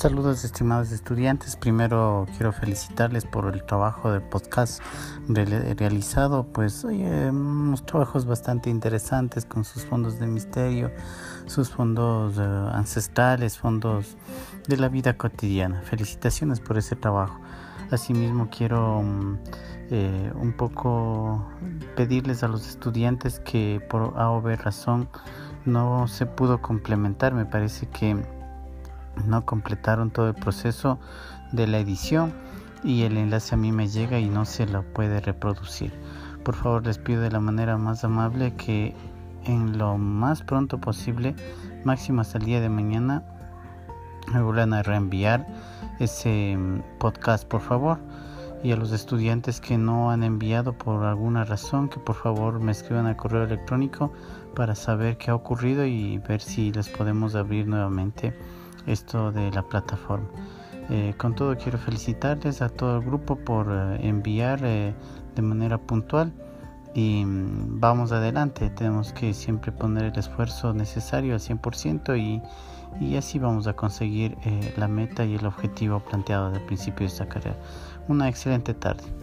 Saludos estimados estudiantes. Primero quiero felicitarles por el trabajo del podcast realizado. Pues unos trabajos bastante interesantes con sus fondos de misterio, sus fondos eh, ancestrales, fondos de la vida cotidiana. Felicitaciones por ese trabajo. Asimismo quiero mm, eh, un poco pedirles a los estudiantes que por A o B razón no se pudo complementar. Me parece que no completaron todo el proceso de la edición y el enlace a mí me llega y no se lo puede reproducir. Por favor les pido de la manera más amable que en lo más pronto posible, máximo hasta el día de mañana, me vuelvan a reenviar ese mm, podcast por favor y a los estudiantes que no han enviado por alguna razón que por favor me escriban al correo electrónico para saber qué ha ocurrido y ver si les podemos abrir nuevamente esto de la plataforma. Eh, con todo quiero felicitarles a todo el grupo por eh, enviar eh, de manera puntual y mm, vamos adelante, tenemos que siempre poner el esfuerzo necesario al 100% y, y así vamos a conseguir la meta y el objetivo planteado al principio de esta carrera. Una excelente tarde.